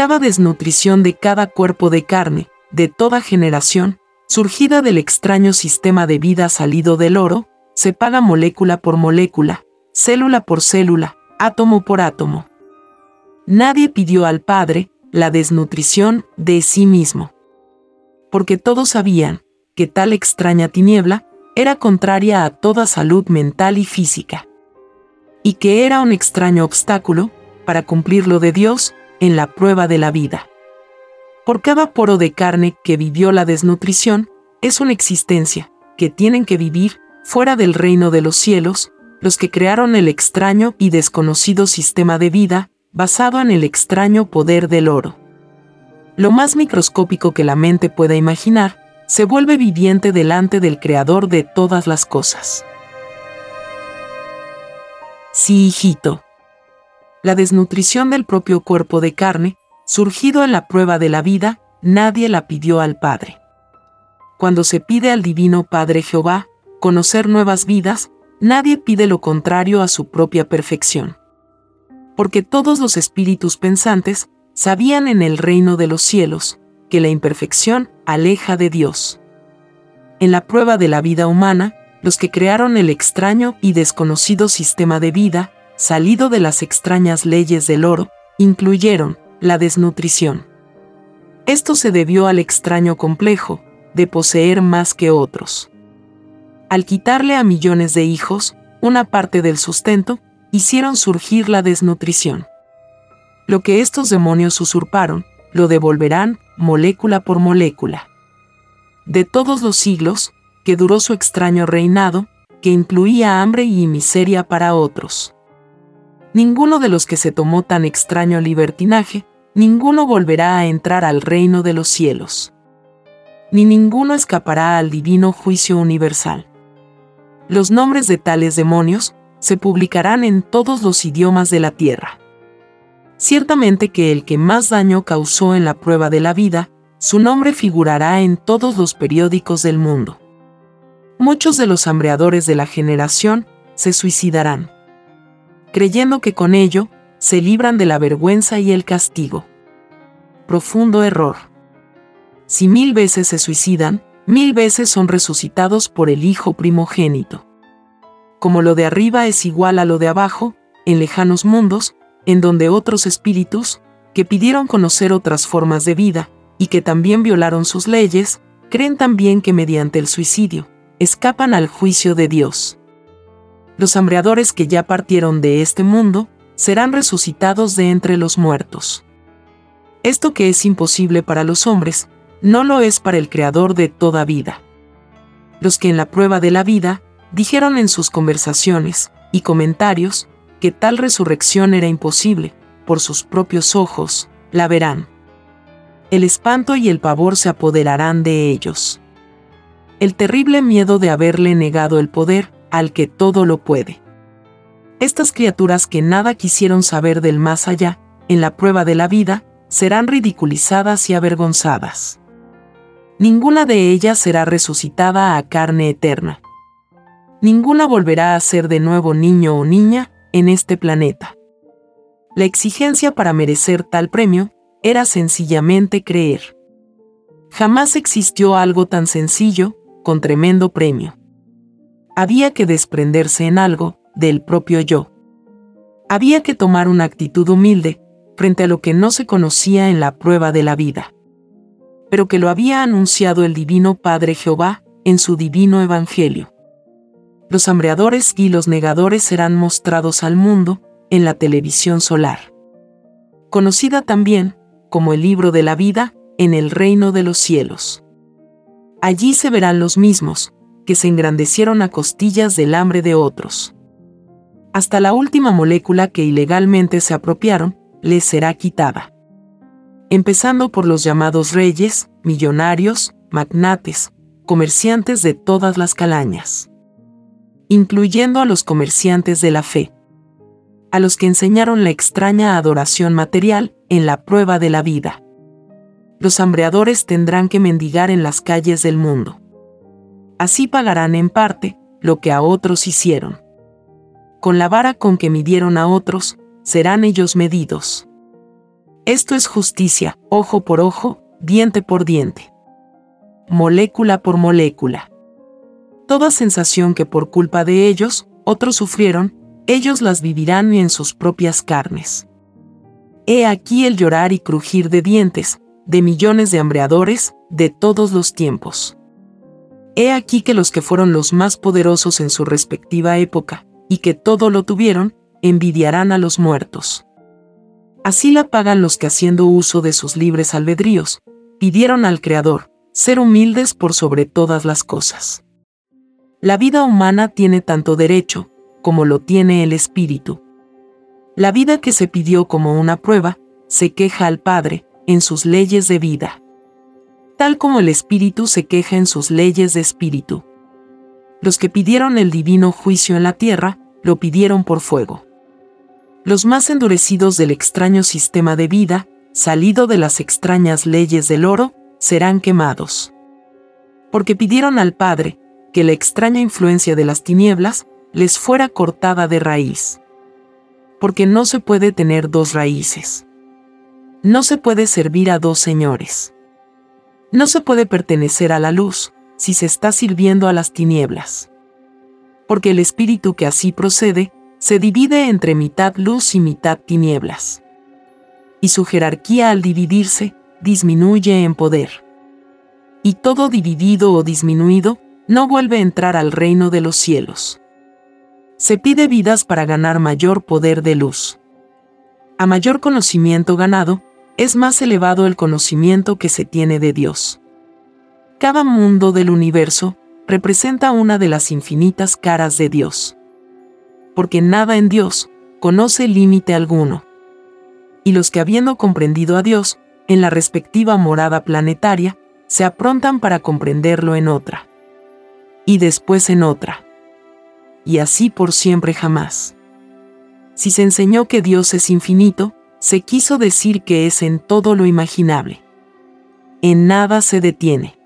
cada desnutrición de cada cuerpo de carne, de toda generación, surgida del extraño sistema de vida salido del oro, se paga molécula por molécula, célula por célula, átomo por átomo. Nadie pidió al Padre la desnutrición de sí mismo. Porque todos sabían que tal extraña tiniebla era contraria a toda salud mental y física. Y que era un extraño obstáculo para cumplir lo de Dios en la prueba de la vida. Por cada poro de carne que vivió la desnutrición, es una existencia, que tienen que vivir, fuera del reino de los cielos, los que crearon el extraño y desconocido sistema de vida, basado en el extraño poder del oro. Lo más microscópico que la mente pueda imaginar, se vuelve viviente delante del Creador de todas las cosas. Sí, hijito la desnutrición del propio cuerpo de carne, surgido en la prueba de la vida, nadie la pidió al Padre. Cuando se pide al Divino Padre Jehová conocer nuevas vidas, nadie pide lo contrario a su propia perfección. Porque todos los espíritus pensantes sabían en el reino de los cielos que la imperfección aleja de Dios. En la prueba de la vida humana, los que crearon el extraño y desconocido sistema de vida salido de las extrañas leyes del oro, incluyeron la desnutrición. Esto se debió al extraño complejo de poseer más que otros. Al quitarle a millones de hijos una parte del sustento, hicieron surgir la desnutrición. Lo que estos demonios usurparon, lo devolverán molécula por molécula. De todos los siglos, que duró su extraño reinado, que incluía hambre y miseria para otros ninguno de los que se tomó tan extraño libertinaje, ninguno volverá a entrar al reino de los cielos. Ni ninguno escapará al divino juicio universal. Los nombres de tales demonios se publicarán en todos los idiomas de la tierra. Ciertamente que el que más daño causó en la prueba de la vida, su nombre figurará en todos los periódicos del mundo. Muchos de los hambreadores de la generación se suicidarán creyendo que con ello se libran de la vergüenza y el castigo. Profundo error. Si mil veces se suicidan, mil veces son resucitados por el Hijo primogénito. Como lo de arriba es igual a lo de abajo, en lejanos mundos, en donde otros espíritus, que pidieron conocer otras formas de vida, y que también violaron sus leyes, creen también que mediante el suicidio, escapan al juicio de Dios los hambreadores que ya partieron de este mundo, serán resucitados de entre los muertos. Esto que es imposible para los hombres, no lo es para el Creador de toda vida. Los que en la prueba de la vida dijeron en sus conversaciones y comentarios que tal resurrección era imposible, por sus propios ojos, la verán. El espanto y el pavor se apoderarán de ellos. El terrible miedo de haberle negado el poder al que todo lo puede. Estas criaturas que nada quisieron saber del más allá, en la prueba de la vida, serán ridiculizadas y avergonzadas. Ninguna de ellas será resucitada a carne eterna. Ninguna volverá a ser de nuevo niño o niña en este planeta. La exigencia para merecer tal premio era sencillamente creer. Jamás existió algo tan sencillo, con tremendo premio había que desprenderse en algo del propio yo. Había que tomar una actitud humilde frente a lo que no se conocía en la prueba de la vida. pero que lo había anunciado el Divino Padre Jehová en su divino Evangelio. Los hambreadores y los negadores serán mostrados al mundo en la televisión solar, conocida también como el libro de la vida en el reino de los cielos. Allí se verán los mismos, que se engrandecieron a costillas del hambre de otros. Hasta la última molécula que ilegalmente se apropiaron, les será quitada. Empezando por los llamados reyes, millonarios, magnates, comerciantes de todas las calañas, incluyendo a los comerciantes de la fe, a los que enseñaron la extraña adoración material en la prueba de la vida. Los hambreadores tendrán que mendigar en las calles del mundo. Así pagarán en parte lo que a otros hicieron. Con la vara con que midieron a otros, serán ellos medidos. Esto es justicia, ojo por ojo, diente por diente. Molécula por molécula. Toda sensación que por culpa de ellos, otros sufrieron, ellos las vivirán en sus propias carnes. He aquí el llorar y crujir de dientes, de millones de hambreadores, de todos los tiempos. He aquí que los que fueron los más poderosos en su respectiva época, y que todo lo tuvieron, envidiarán a los muertos. Así la pagan los que haciendo uso de sus libres albedríos, pidieron al Creador, ser humildes por sobre todas las cosas. La vida humana tiene tanto derecho, como lo tiene el Espíritu. La vida que se pidió como una prueba, se queja al Padre, en sus leyes de vida tal como el Espíritu se queja en sus leyes de Espíritu. Los que pidieron el divino juicio en la tierra, lo pidieron por fuego. Los más endurecidos del extraño sistema de vida, salido de las extrañas leyes del oro, serán quemados. Porque pidieron al Padre, que la extraña influencia de las tinieblas les fuera cortada de raíz. Porque no se puede tener dos raíces. No se puede servir a dos señores. No se puede pertenecer a la luz si se está sirviendo a las tinieblas. Porque el espíritu que así procede se divide entre mitad luz y mitad tinieblas. Y su jerarquía al dividirse disminuye en poder. Y todo dividido o disminuido no vuelve a entrar al reino de los cielos. Se pide vidas para ganar mayor poder de luz. A mayor conocimiento ganado, es más elevado el conocimiento que se tiene de Dios. Cada mundo del universo representa una de las infinitas caras de Dios. Porque nada en Dios conoce límite alguno. Y los que habiendo comprendido a Dios, en la respectiva morada planetaria, se aprontan para comprenderlo en otra. Y después en otra. Y así por siempre jamás. Si se enseñó que Dios es infinito, se quiso decir que es en todo lo imaginable. En nada se detiene.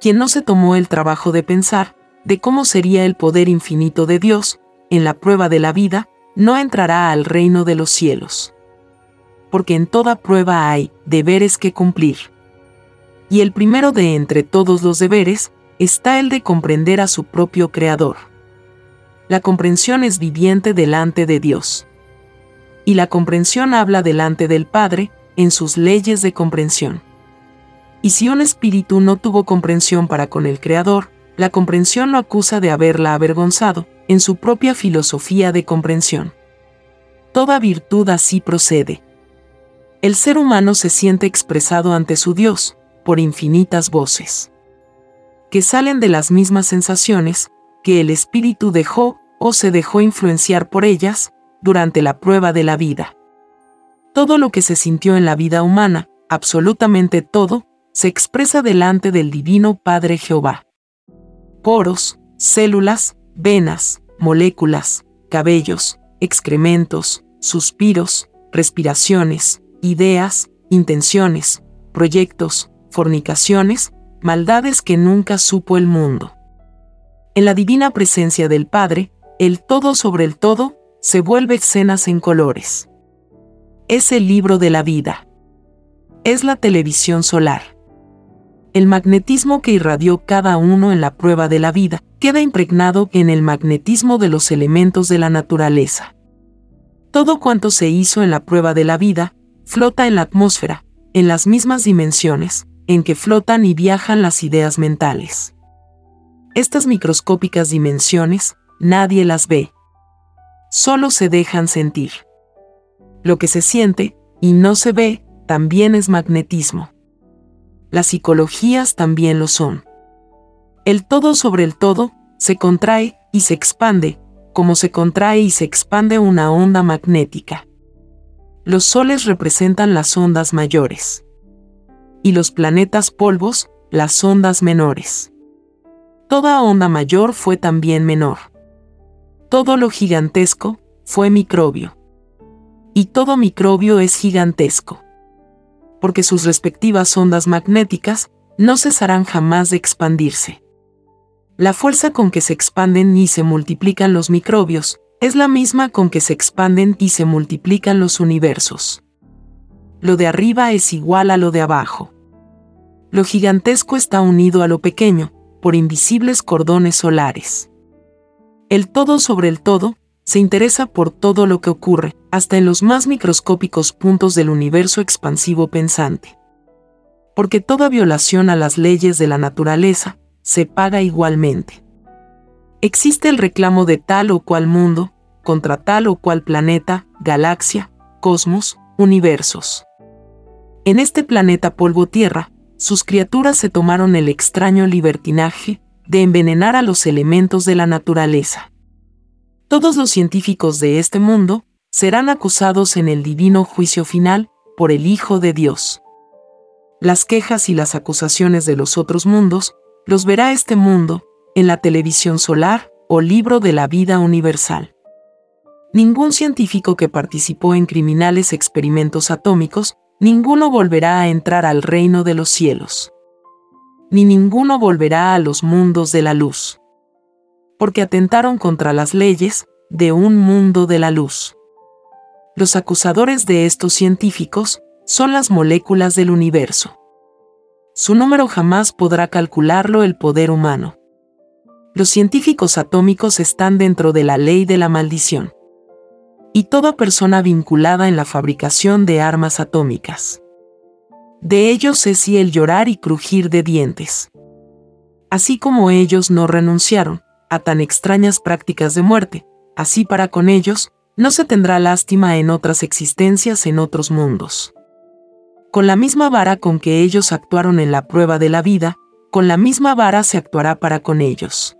Quien no se tomó el trabajo de pensar de cómo sería el poder infinito de Dios, en la prueba de la vida, no entrará al reino de los cielos. Porque en toda prueba hay deberes que cumplir. Y el primero de entre todos los deberes está el de comprender a su propio Creador. La comprensión es viviente delante de Dios y la comprensión habla delante del Padre, en sus leyes de comprensión. Y si un espíritu no tuvo comprensión para con el Creador, la comprensión lo acusa de haberla avergonzado, en su propia filosofía de comprensión. Toda virtud así procede. El ser humano se siente expresado ante su Dios, por infinitas voces, que salen de las mismas sensaciones que el espíritu dejó o se dejó influenciar por ellas, durante la prueba de la vida. Todo lo que se sintió en la vida humana, absolutamente todo, se expresa delante del Divino Padre Jehová. Poros, células, venas, moléculas, cabellos, excrementos, suspiros, respiraciones, ideas, intenciones, proyectos, fornicaciones, maldades que nunca supo el mundo. En la divina presencia del Padre, el todo sobre el todo, se vuelve escenas en colores. Es el libro de la vida. Es la televisión solar. El magnetismo que irradió cada uno en la prueba de la vida queda impregnado en el magnetismo de los elementos de la naturaleza. Todo cuanto se hizo en la prueba de la vida flota en la atmósfera, en las mismas dimensiones, en que flotan y viajan las ideas mentales. Estas microscópicas dimensiones, nadie las ve. Solo se dejan sentir. Lo que se siente, y no se ve, también es magnetismo. Las psicologías también lo son. El todo sobre el todo, se contrae y se expande, como se contrae y se expande una onda magnética. Los soles representan las ondas mayores. Y los planetas polvos, las ondas menores. Toda onda mayor fue también menor. Todo lo gigantesco fue microbio. Y todo microbio es gigantesco. Porque sus respectivas ondas magnéticas no cesarán jamás de expandirse. La fuerza con que se expanden y se multiplican los microbios es la misma con que se expanden y se multiplican los universos. Lo de arriba es igual a lo de abajo. Lo gigantesco está unido a lo pequeño, por invisibles cordones solares. El todo sobre el todo se interesa por todo lo que ocurre, hasta en los más microscópicos puntos del universo expansivo pensante. Porque toda violación a las leyes de la naturaleza, se paga igualmente. Existe el reclamo de tal o cual mundo, contra tal o cual planeta, galaxia, cosmos, universos. En este planeta polvo tierra, sus criaturas se tomaron el extraño libertinaje de envenenar a los elementos de la naturaleza. Todos los científicos de este mundo serán acusados en el divino juicio final por el Hijo de Dios. Las quejas y las acusaciones de los otros mundos los verá este mundo, en la televisión solar o libro de la vida universal. Ningún científico que participó en criminales experimentos atómicos, ninguno volverá a entrar al reino de los cielos. Ni ninguno volverá a los mundos de la luz. Porque atentaron contra las leyes de un mundo de la luz. Los acusadores de estos científicos son las moléculas del universo. Su número jamás podrá calcularlo el poder humano. Los científicos atómicos están dentro de la ley de la maldición. Y toda persona vinculada en la fabricación de armas atómicas. De ellos es y el llorar y crujir de dientes. Así como ellos no renunciaron a tan extrañas prácticas de muerte, así para con ellos, no se tendrá lástima en otras existencias en otros mundos con la misma vara con que ellos actuaron en la prueba de la vida, con la misma vara se actuará para con ellos.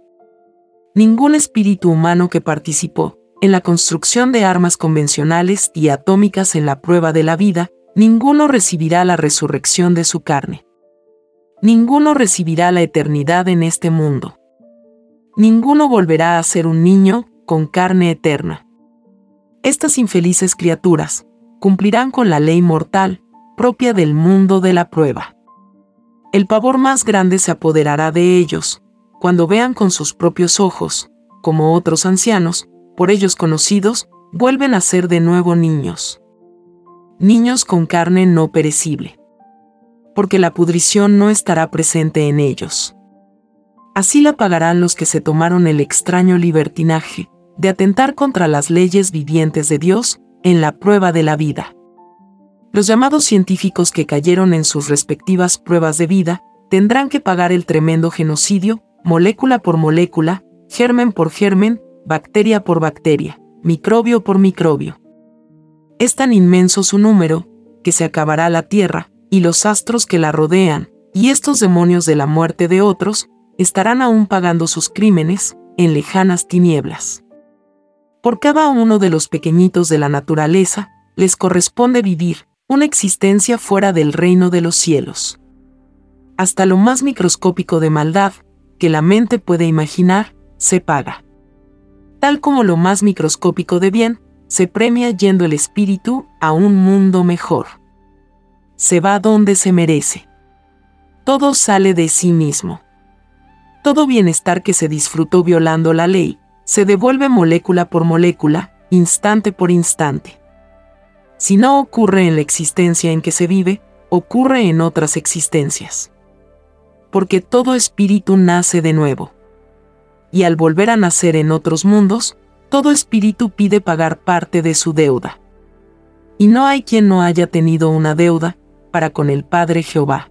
Ningún espíritu humano que participó en la construcción de armas convencionales y atómicas en la prueba de la vida, ninguno recibirá la resurrección de su carne. Ninguno recibirá la eternidad en este mundo. Ninguno volverá a ser un niño con carne eterna. Estas infelices criaturas cumplirán con la ley mortal, propia del mundo de la prueba. El pavor más grande se apoderará de ellos, cuando vean con sus propios ojos, como otros ancianos, por ellos conocidos, vuelven a ser de nuevo niños. Niños con carne no perecible. Porque la pudrición no estará presente en ellos. Así la pagarán los que se tomaron el extraño libertinaje de atentar contra las leyes vivientes de Dios en la prueba de la vida. Los llamados científicos que cayeron en sus respectivas pruebas de vida tendrán que pagar el tremendo genocidio, molécula por molécula, germen por germen, bacteria por bacteria, microbio por microbio. Es tan inmenso su número, que se acabará la Tierra, y los astros que la rodean, y estos demonios de la muerte de otros, estarán aún pagando sus crímenes, en lejanas tinieblas. Por cada uno de los pequeñitos de la naturaleza, les corresponde vivir, una existencia fuera del reino de los cielos. Hasta lo más microscópico de maldad, que la mente puede imaginar, se paga. Tal como lo más microscópico de bien, se premia yendo el espíritu a un mundo mejor. Se va donde se merece. Todo sale de sí mismo. Todo bienestar que se disfrutó violando la ley, se devuelve molécula por molécula, instante por instante. Si no ocurre en la existencia en que se vive, ocurre en otras existencias. Porque todo espíritu nace de nuevo. Y al volver a nacer en otros mundos, todo espíritu pide pagar parte de su deuda. Y no hay quien no haya tenido una deuda para con el Padre Jehová.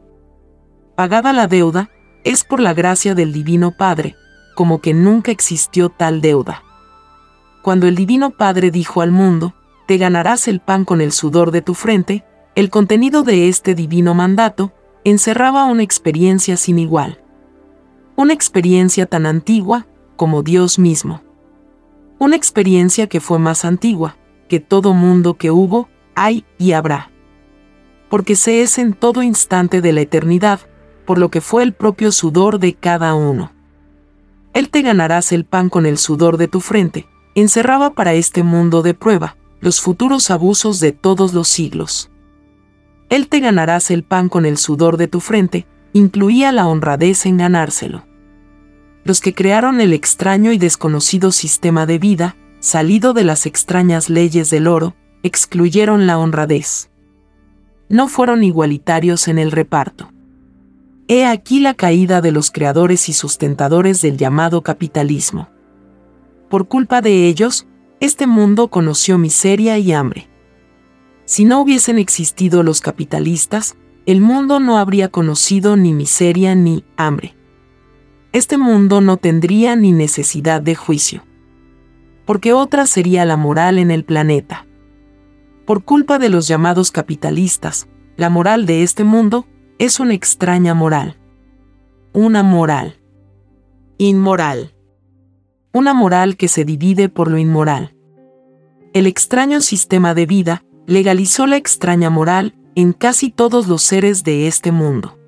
pagada la deuda, es por la gracia del Divino Padre, como que nunca existió tal deuda. Cuando el Divino Padre dijo al mundo, te ganarás el pan con el sudor de tu frente, el contenido de este divino mandato encerraba una experiencia sin igual. Una experiencia tan antigua como Dios mismo. Una experiencia que fue más antigua que todo mundo que hubo, hay y habrá. Porque se es en todo instante de la eternidad, por lo que fue el propio sudor de cada uno. Él te ganarás el pan con el sudor de tu frente, encerraba para este mundo de prueba los futuros abusos de todos los siglos. Él te ganarás el pan con el sudor de tu frente, incluía la honradez en ganárselo. Los que crearon el extraño y desconocido sistema de vida, salido de las extrañas leyes del oro, excluyeron la honradez. No fueron igualitarios en el reparto. He aquí la caída de los creadores y sustentadores del llamado capitalismo. Por culpa de ellos, este mundo conoció miseria y hambre. Si no hubiesen existido los capitalistas, el mundo no habría conocido ni miseria ni hambre. Este mundo no tendría ni necesidad de juicio. Porque otra sería la moral en el planeta. Por culpa de los llamados capitalistas, la moral de este mundo es una extraña moral. Una moral. Inmoral. Una moral que se divide por lo inmoral. El extraño sistema de vida legalizó la extraña moral en casi todos los seres de este mundo.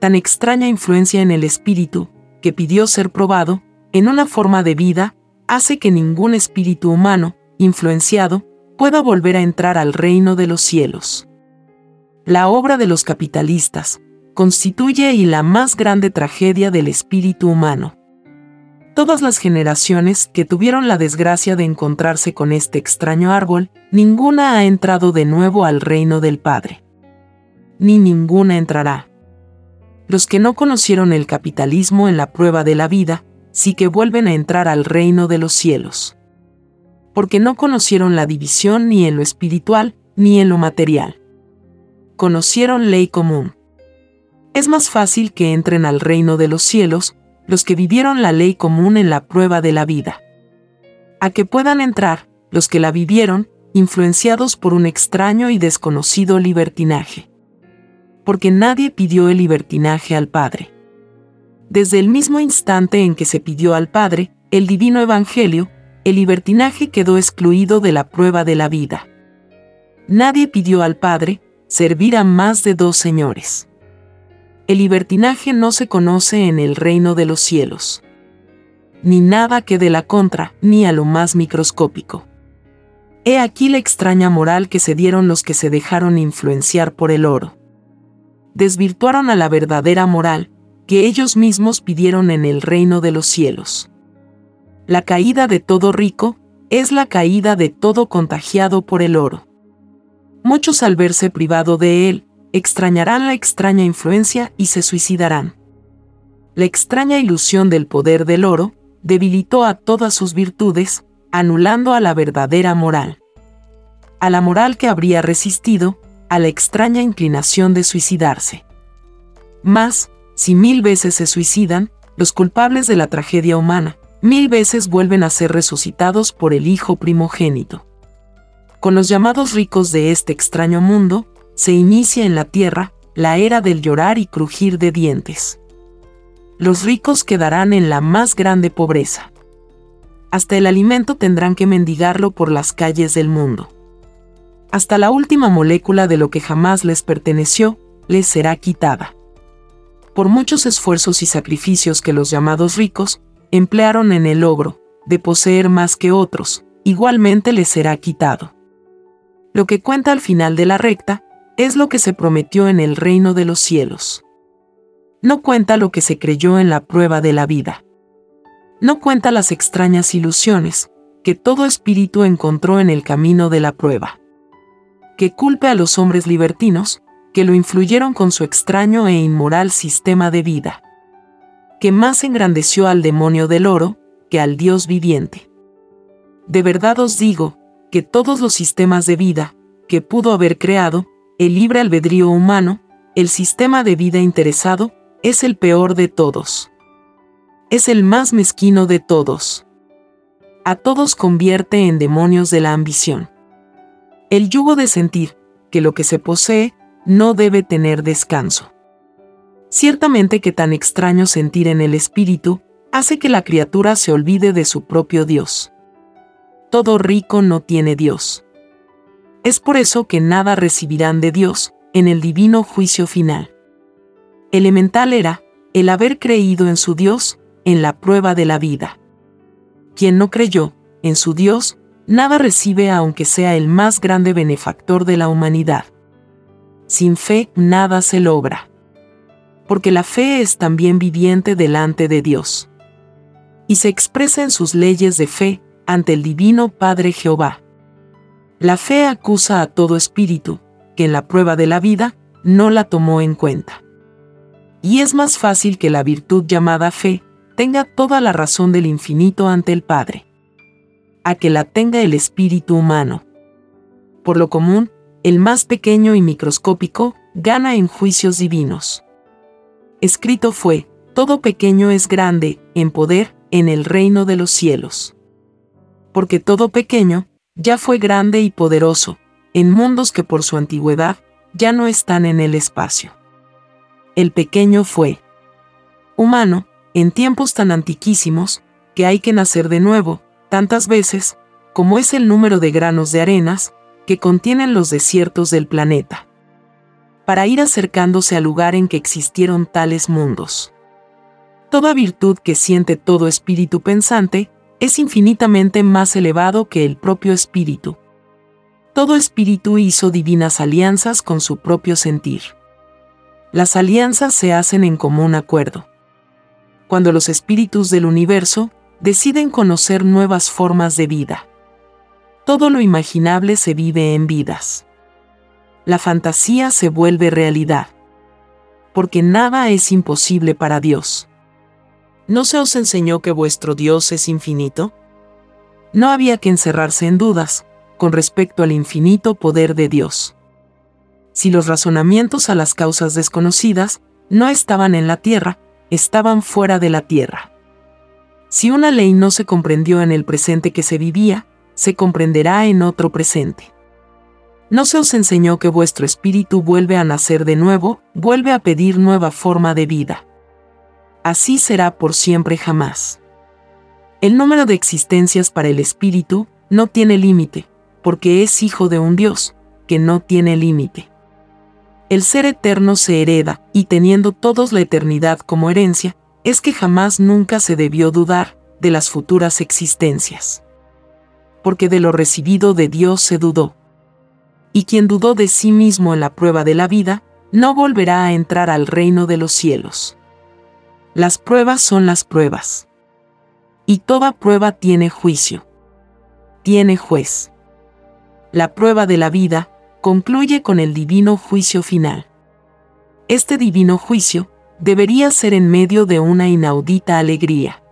Tan extraña influencia en el espíritu, que pidió ser probado, en una forma de vida, hace que ningún espíritu humano, influenciado, pueda volver a entrar al reino de los cielos la obra de los capitalistas, constituye y la más grande tragedia del espíritu humano. Todas las generaciones que tuvieron la desgracia de encontrarse con este extraño árbol, ninguna ha entrado de nuevo al reino del Padre. Ni ninguna entrará. Los que no conocieron el capitalismo en la prueba de la vida, sí que vuelven a entrar al reino de los cielos. Porque no conocieron la división ni en lo espiritual ni en lo material conocieron ley común. Es más fácil que entren al reino de los cielos los que vivieron la ley común en la prueba de la vida. A que puedan entrar los que la vivieron, influenciados por un extraño y desconocido libertinaje. Porque nadie pidió el libertinaje al Padre. Desde el mismo instante en que se pidió al Padre el divino Evangelio, el libertinaje quedó excluido de la prueba de la vida. Nadie pidió al Padre servir a más de dos señores. El libertinaje no se conoce en el reino de los cielos. Ni nada que de la contra, ni a lo más microscópico. He aquí la extraña moral que se dieron los que se dejaron influenciar por el oro. Desvirtuaron a la verdadera moral que ellos mismos pidieron en el reino de los cielos. La caída de todo rico es la caída de todo contagiado por el oro muchos al verse privado de él, extrañarán la extraña influencia y se suicidarán. La extraña ilusión del poder del oro debilitó a todas sus virtudes, anulando a la verdadera moral. A la moral que habría resistido, a la extraña inclinación de suicidarse. Mas, si mil veces se suicidan, los culpables de la tragedia humana, mil veces vuelven a ser resucitados por el Hijo primogénito con los llamados ricos de este extraño mundo, se inicia en la tierra la era del llorar y crujir de dientes. Los ricos quedarán en la más grande pobreza. Hasta el alimento tendrán que mendigarlo por las calles del mundo. Hasta la última molécula de lo que jamás les perteneció, les será quitada. Por muchos esfuerzos y sacrificios que los llamados ricos emplearon en el logro de poseer más que otros, igualmente les será quitado. Lo que cuenta al final de la recta es lo que se prometió en el reino de los cielos. No cuenta lo que se creyó en la prueba de la vida. No cuenta las extrañas ilusiones que todo espíritu encontró en el camino de la prueba. Que culpe a los hombres libertinos que lo influyeron con su extraño e inmoral sistema de vida. Que más engrandeció al demonio del oro que al Dios viviente. De verdad os digo, que todos los sistemas de vida que pudo haber creado, el libre albedrío humano, el sistema de vida interesado es el peor de todos. Es el más mezquino de todos. A todos convierte en demonios de la ambición. El yugo de sentir que lo que se posee no debe tener descanso. Ciertamente que tan extraño sentir en el espíritu hace que la criatura se olvide de su propio Dios. Todo rico no tiene Dios. Es por eso que nada recibirán de Dios en el divino juicio final. Elemental era el haber creído en su Dios en la prueba de la vida. Quien no creyó en su Dios, nada recibe aunque sea el más grande benefactor de la humanidad. Sin fe nada se logra. Porque la fe es también viviente delante de Dios. Y se expresa en sus leyes de fe ante el Divino Padre Jehová. La fe acusa a todo espíritu, que en la prueba de la vida no la tomó en cuenta. Y es más fácil que la virtud llamada fe tenga toda la razón del infinito ante el Padre, a que la tenga el espíritu humano. Por lo común, el más pequeño y microscópico gana en juicios divinos. Escrito fue, todo pequeño es grande, en poder, en el reino de los cielos. Porque todo pequeño, ya fue grande y poderoso, en mundos que por su antigüedad, ya no están en el espacio. El pequeño fue humano, en tiempos tan antiquísimos, que hay que nacer de nuevo, tantas veces, como es el número de granos de arenas, que contienen los desiertos del planeta. Para ir acercándose al lugar en que existieron tales mundos. Toda virtud que siente todo espíritu pensante es infinitamente más elevado que el propio espíritu. Todo espíritu hizo divinas alianzas con su propio sentir. Las alianzas se hacen en común acuerdo cuando los espíritus del universo deciden conocer nuevas formas de vida. Todo lo imaginable se vive en vidas. La fantasía se vuelve realidad. Porque nada es imposible para Dios. ¿No se os enseñó que vuestro Dios es infinito? No había que encerrarse en dudas con respecto al infinito poder de Dios. Si los razonamientos a las causas desconocidas no estaban en la tierra, estaban fuera de la tierra. Si una ley no se comprendió en el presente que se vivía, se comprenderá en otro presente. ¿No se os enseñó que vuestro espíritu vuelve a nacer de nuevo, vuelve a pedir nueva forma de vida? Así será por siempre jamás. El número de existencias para el espíritu no tiene límite, porque es hijo de un Dios, que no tiene límite el ser eterno se hereda, y teniendo todos la eternidad como herencia, es que jamás nunca se debió dudar de las futuras existencias. Porque de lo recibido de Dios se dudó. Y quien dudó de sí mismo en la prueba de la vida, no volverá a entrar al reino de los cielos. Las pruebas son las pruebas. Y toda prueba tiene juicio. Tiene juez. La prueba de la vida, concluye con el divino juicio final. Este divino juicio debería ser en medio de una inaudita alegría.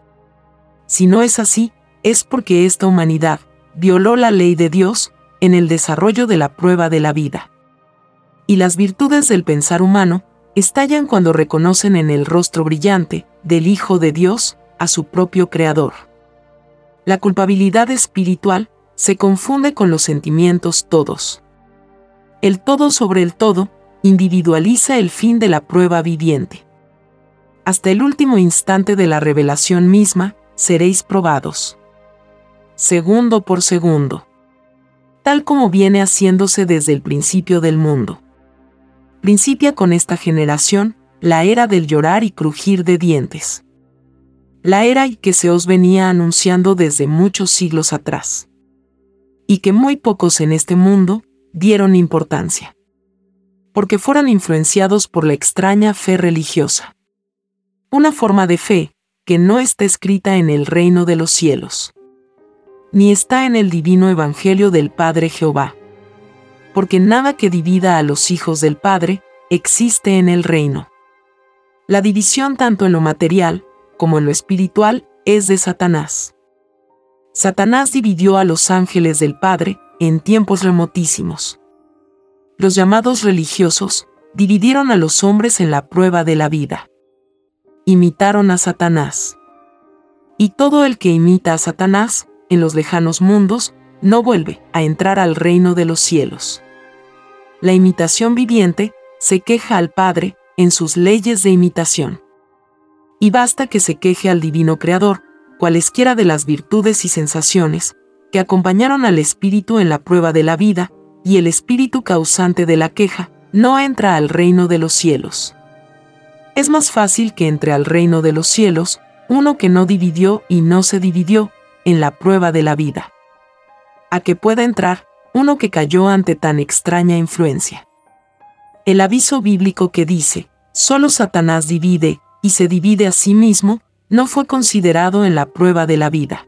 Si no es así, es porque esta humanidad violó la ley de Dios en el desarrollo de la prueba de la vida. Y las virtudes del pensar humano estallan cuando reconocen en el rostro brillante del Hijo de Dios a su propio Creador. La culpabilidad espiritual se confunde con los sentimientos todos el todo sobre el todo, individualiza el fin de la prueba viviente. Hasta el último instante de la revelación misma, seréis probados. Segundo por segundo. Tal como viene haciéndose desde el principio del mundo. Principia con esta generación la era del llorar y crujir de dientes. La era que se os venía anunciando desde muchos siglos atrás. Y que muy pocos en este mundo dieron importancia. Porque fueran influenciados por la extraña fe religiosa. Una forma de fe que no está escrita en el reino de los cielos. Ni está en el divino evangelio del Padre Jehová. Porque nada que divida a los hijos del Padre existe en el reino. La división tanto en lo material como en lo espiritual es de Satanás. Satanás dividió a los ángeles del Padre en tiempos remotísimos. Los llamados religiosos dividieron a los hombres en la prueba de la vida. Imitaron a Satanás. Y todo el que imita a Satanás, en los lejanos mundos, no vuelve a entrar al reino de los cielos. La imitación viviente se queja al Padre en sus leyes de imitación. Y basta que se queje al Divino Creador, cualesquiera de las virtudes y sensaciones, que acompañaron al Espíritu en la prueba de la vida, y el Espíritu causante de la queja, no entra al reino de los cielos. Es más fácil que entre al reino de los cielos uno que no dividió y no se dividió en la prueba de la vida. A que pueda entrar uno que cayó ante tan extraña influencia. El aviso bíblico que dice, solo Satanás divide y se divide a sí mismo, no fue considerado en la prueba de la vida.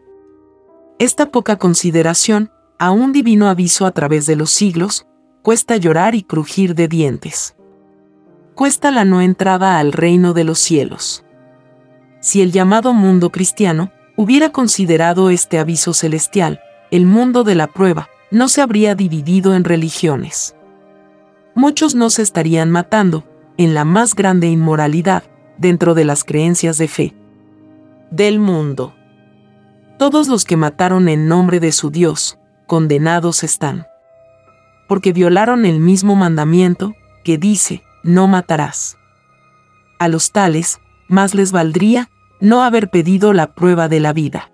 Esta poca consideración, a un divino aviso a través de los siglos, cuesta llorar y crujir de dientes. Cuesta la no entrada al reino de los cielos. Si el llamado mundo cristiano hubiera considerado este aviso celestial, el mundo de la prueba no se habría dividido en religiones. Muchos no se estarían matando, en la más grande inmoralidad, dentro de las creencias de fe. Del mundo. Todos los que mataron en nombre de su Dios, condenados están. Porque violaron el mismo mandamiento, que dice, no matarás. A los tales, más les valdría no haber pedido la prueba de la vida.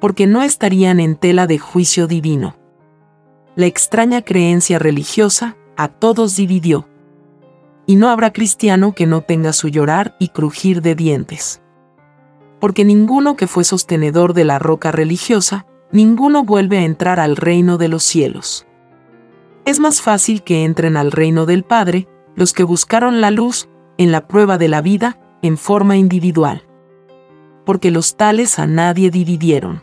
Porque no estarían en tela de juicio divino. La extraña creencia religiosa a todos dividió. Y no habrá cristiano que no tenga su llorar y crujir de dientes. Porque ninguno que fue sostenedor de la roca religiosa, ninguno vuelve a entrar al reino de los cielos. Es más fácil que entren al reino del Padre los que buscaron la luz en la prueba de la vida en forma individual. Porque los tales a nadie dividieron.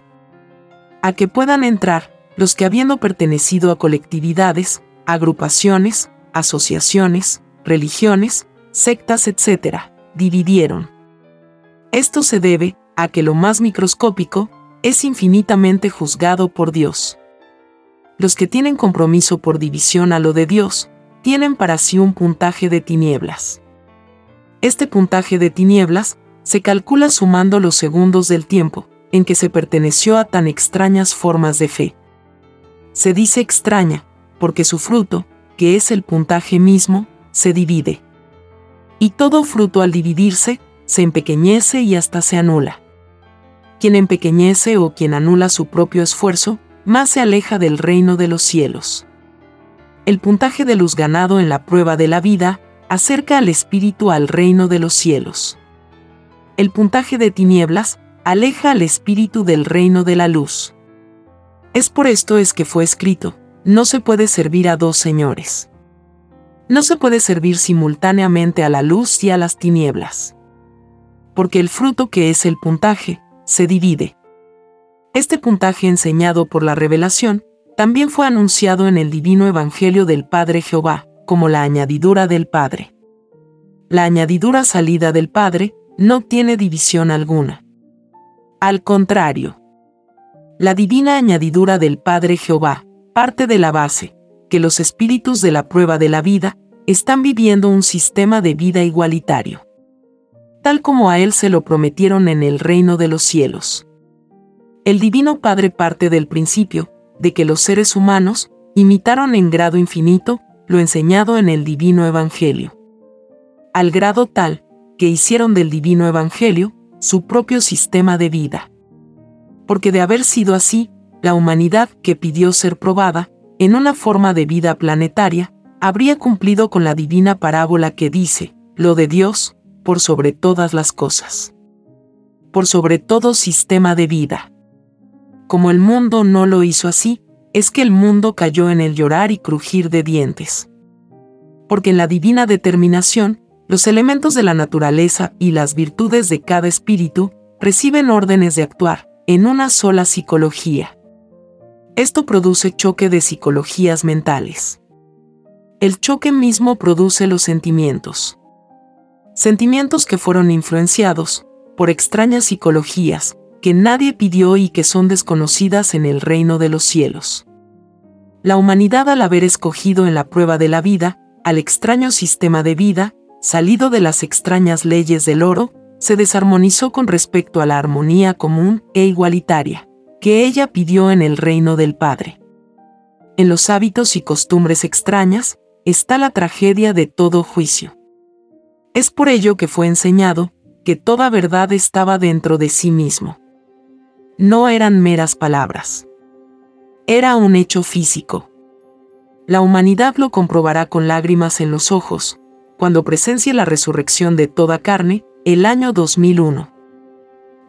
A que puedan entrar los que habiendo pertenecido a colectividades, agrupaciones, asociaciones, religiones, sectas, etc., dividieron. Esto se debe a que lo más microscópico es infinitamente juzgado por Dios. Los que tienen compromiso por división a lo de Dios, tienen para sí un puntaje de tinieblas. Este puntaje de tinieblas se calcula sumando los segundos del tiempo en que se perteneció a tan extrañas formas de fe. Se dice extraña, porque su fruto, que es el puntaje mismo, se divide. Y todo fruto al dividirse, se empequeñece y hasta se anula. Quien empequeñece o quien anula su propio esfuerzo, más se aleja del reino de los cielos el puntaje de luz ganado en la prueba de la vida acerca al espíritu al reino de los cielos. El puntaje de tinieblas aleja al espíritu del reino de la luz. Es por esto es que fue escrito, no se puede servir a dos señores. No se puede servir simultáneamente a la luz y a las tinieblas. Porque el fruto que es el puntaje, se divide. Este puntaje enseñado por la revelación también fue anunciado en el divino Evangelio del Padre Jehová, como la añadidura del Padre. La añadidura salida del Padre no tiene división alguna. Al contrario, la divina añadidura del Padre Jehová parte de la base, que los espíritus de la prueba de la vida están viviendo un sistema de vida igualitario, tal como a Él se lo prometieron en el reino de los cielos. El Divino Padre parte del principio, de que los seres humanos imitaron en grado infinito lo enseñado en el divino Evangelio. Al grado tal que hicieron del divino Evangelio su propio sistema de vida. Porque de haber sido así, la humanidad que pidió ser probada, en una forma de vida planetaria, habría cumplido con la divina parábola que dice, lo de Dios, por sobre todas las cosas. Por sobre todo sistema de vida. Como el mundo no lo hizo así, es que el mundo cayó en el llorar y crujir de dientes. Porque en la divina determinación, los elementos de la naturaleza y las virtudes de cada espíritu reciben órdenes de actuar en una sola psicología. Esto produce choque de psicologías mentales. El choque mismo produce los sentimientos. Sentimientos que fueron influenciados por extrañas psicologías que nadie pidió y que son desconocidas en el reino de los cielos. La humanidad al haber escogido en la prueba de la vida, al extraño sistema de vida, salido de las extrañas leyes del oro, se desarmonizó con respecto a la armonía común e igualitaria, que ella pidió en el reino del Padre. En los hábitos y costumbres extrañas, está la tragedia de todo juicio. Es por ello que fue enseñado que toda verdad estaba dentro de sí mismo. No eran meras palabras. Era un hecho físico. La humanidad lo comprobará con lágrimas en los ojos, cuando presencie la resurrección de toda carne, el año 2001.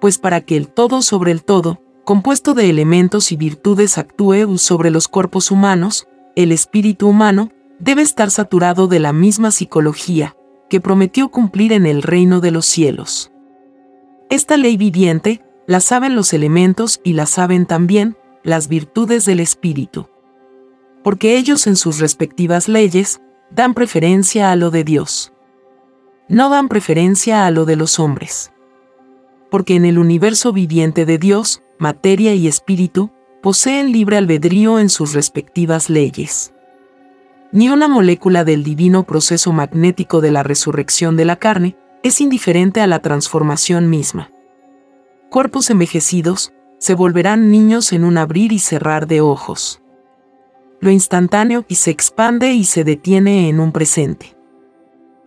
Pues para que el todo sobre el todo, compuesto de elementos y virtudes actúe sobre los cuerpos humanos, el espíritu humano debe estar saturado de la misma psicología que prometió cumplir en el reino de los cielos. Esta ley viviente la saben los elementos y la saben también las virtudes del espíritu. Porque ellos en sus respectivas leyes dan preferencia a lo de Dios. No dan preferencia a lo de los hombres. Porque en el universo viviente de Dios, materia y espíritu, poseen libre albedrío en sus respectivas leyes. Ni una molécula del divino proceso magnético de la resurrección de la carne es indiferente a la transformación misma. Cuerpos envejecidos se volverán niños en un abrir y cerrar de ojos. Lo instantáneo y se expande y se detiene en un presente.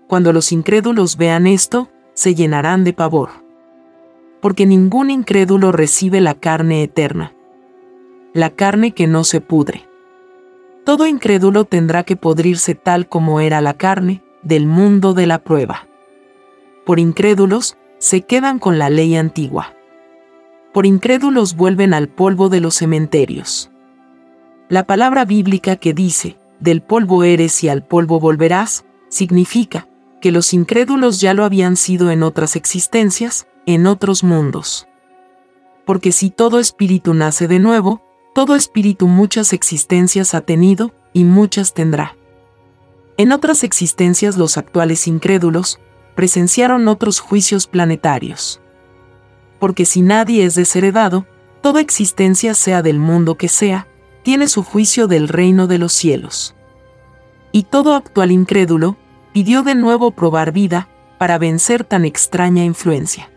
Cuando los incrédulos vean esto, se llenarán de pavor porque ningún incrédulo recibe la carne eterna, la carne que no se pudre. Todo incrédulo tendrá que podrirse tal como era la carne del mundo de la prueba. Por incrédulos, se quedan con la ley antigua. Por incrédulos vuelven al polvo de los cementerios. La palabra bíblica que dice, del polvo eres y al polvo volverás, significa que los incrédulos ya lo habían sido en otras existencias, en otros mundos. Porque si todo espíritu nace de nuevo, todo espíritu muchas existencias ha tenido y muchas tendrá. En otras existencias los actuales incrédulos presenciaron otros juicios planetarios. Porque si nadie es desheredado, toda existencia sea del mundo que sea, tiene su juicio del reino de los cielos. Y todo actual incrédulo pidió de nuevo probar vida para vencer tan extraña influencia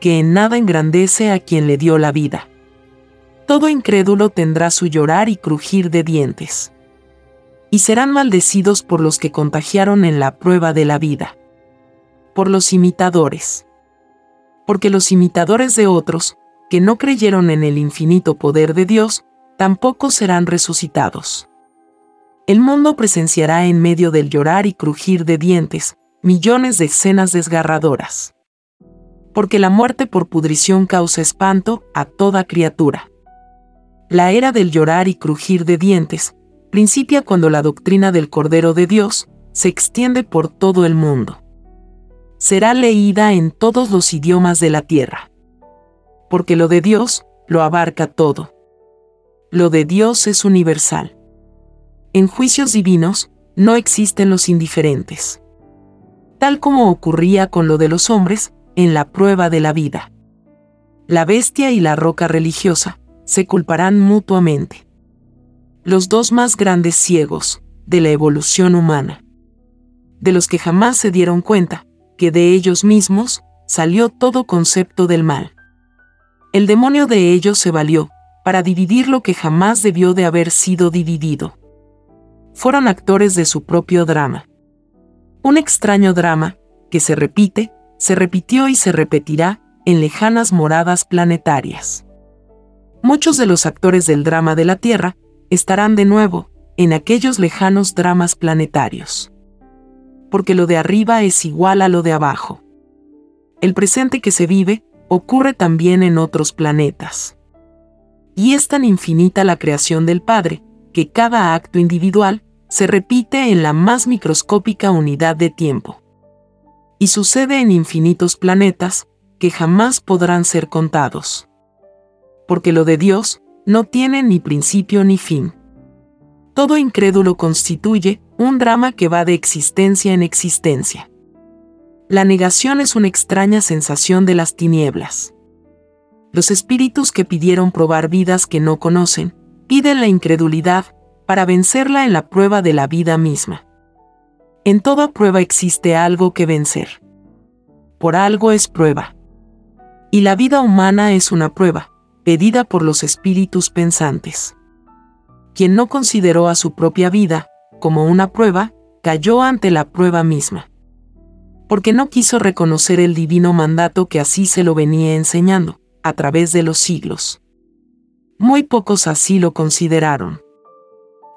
que en nada engrandece a quien le dio la vida. Todo incrédulo tendrá su llorar y crujir de dientes. Y serán maldecidos por los que contagiaron en la prueba de la vida. Por los imitadores. Porque los imitadores de otros, que no creyeron en el infinito poder de Dios, tampoco serán resucitados. El mundo presenciará en medio del llorar y crujir de dientes, millones de escenas desgarradoras porque la muerte por pudrición causa espanto a toda criatura. La era del llorar y crujir de dientes principia cuando la doctrina del Cordero de Dios se extiende por todo el mundo. Será leída en todos los idiomas de la tierra. Porque lo de Dios lo abarca todo. Lo de Dios es universal. En juicios divinos no existen los indiferentes. Tal como ocurría con lo de los hombres, en la prueba de la vida. La bestia y la roca religiosa se culparán mutuamente. Los dos más grandes ciegos de la evolución humana. De los que jamás se dieron cuenta que de ellos mismos salió todo concepto del mal. El demonio de ellos se valió para dividir lo que jamás debió de haber sido dividido. Fueron actores de su propio drama. Un extraño drama que se repite se repitió y se repetirá en lejanas moradas planetarias. Muchos de los actores del drama de la Tierra estarán de nuevo en aquellos lejanos dramas planetarios. Porque lo de arriba es igual a lo de abajo. El presente que se vive ocurre también en otros planetas. Y es tan infinita la creación del Padre, que cada acto individual se repite en la más microscópica unidad de tiempo y sucede en infinitos planetas que jamás podrán ser contados. Porque lo de Dios no tiene ni principio ni fin. Todo incrédulo constituye un drama que va de existencia en existencia. La negación es una extraña sensación de las tinieblas. Los espíritus que pidieron probar vidas que no conocen, piden la incredulidad para vencerla en la prueba de la vida misma. En toda prueba existe algo que vencer. Por algo es prueba. Y la vida humana es una prueba, pedida por los espíritus pensantes. Quien no consideró a su propia vida como una prueba, cayó ante la prueba misma. Porque no quiso reconocer el divino mandato que así se lo venía enseñando, a través de los siglos. Muy pocos así lo consideraron.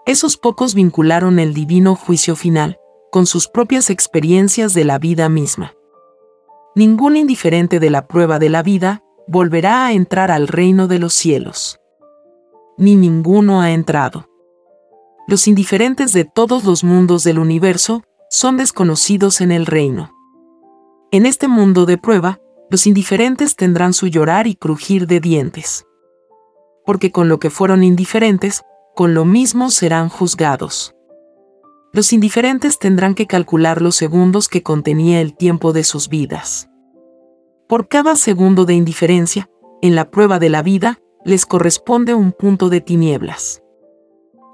Esos pocos vincularon el divino juicio final con sus propias experiencias de la vida misma. Ningún indiferente de la prueba de la vida volverá a entrar al reino de los cielos. Ni ninguno ha entrado. Los indiferentes de todos los mundos del universo son desconocidos en el reino. En este mundo de prueba, los indiferentes tendrán su llorar y crujir de dientes. Porque con lo que fueron indiferentes, con lo mismo serán juzgados. Los indiferentes tendrán que calcular los segundos que contenía el tiempo de sus vidas. Por cada segundo de indiferencia, en la prueba de la vida, les corresponde un punto de tinieblas.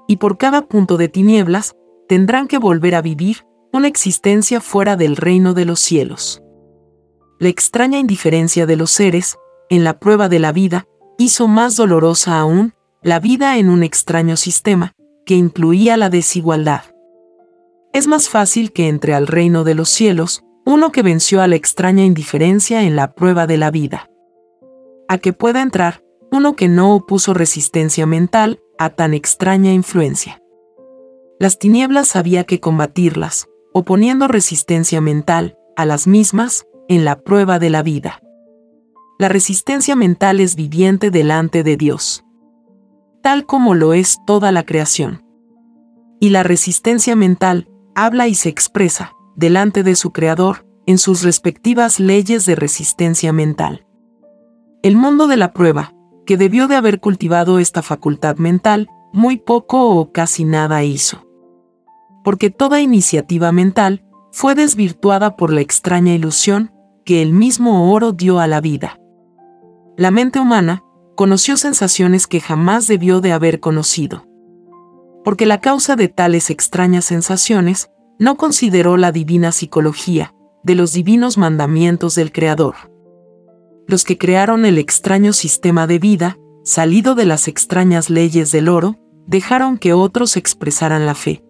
Y por cada punto de tinieblas, tendrán que volver a vivir una existencia fuera del reino de los cielos. La extraña indiferencia de los seres, en la prueba de la vida, hizo más dolorosa aún la vida en un extraño sistema, que incluía la desigualdad. Es más fácil que entre al reino de los cielos uno que venció a la extraña indiferencia en la prueba de la vida. A que pueda entrar uno que no opuso resistencia mental a tan extraña influencia. Las tinieblas había que combatirlas, oponiendo resistencia mental a las mismas en la prueba de la vida. La resistencia mental es viviente delante de Dios, tal como lo es toda la creación. Y la resistencia mental habla y se expresa, delante de su creador, en sus respectivas leyes de resistencia mental. El mundo de la prueba, que debió de haber cultivado esta facultad mental, muy poco o casi nada hizo. Porque toda iniciativa mental fue desvirtuada por la extraña ilusión que el mismo oro dio a la vida. La mente humana conoció sensaciones que jamás debió de haber conocido porque la causa de tales extrañas sensaciones no consideró la divina psicología de los divinos mandamientos del Creador. Los que crearon el extraño sistema de vida, salido de las extrañas leyes del oro, dejaron que otros expresaran la fe.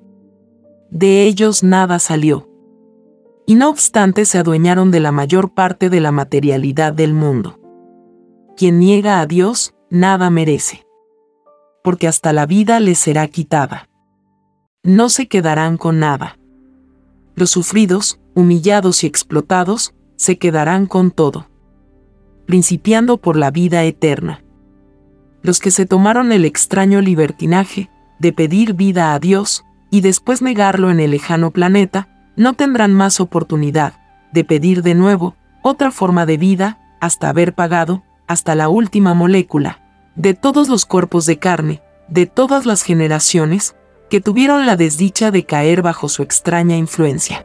De ellos nada salió. Y no obstante se adueñaron de la mayor parte de la materialidad del mundo. Quien niega a Dios, nada merece porque hasta la vida les será quitada. No se quedarán con nada. Los sufridos, humillados y explotados, se quedarán con todo. Principiando por la vida eterna. Los que se tomaron el extraño libertinaje de pedir vida a Dios y después negarlo en el lejano planeta, no tendrán más oportunidad de pedir de nuevo otra forma de vida hasta haber pagado, hasta la última molécula, de todos los cuerpos de carne, de todas las generaciones, que tuvieron la desdicha de caer bajo su extraña influencia.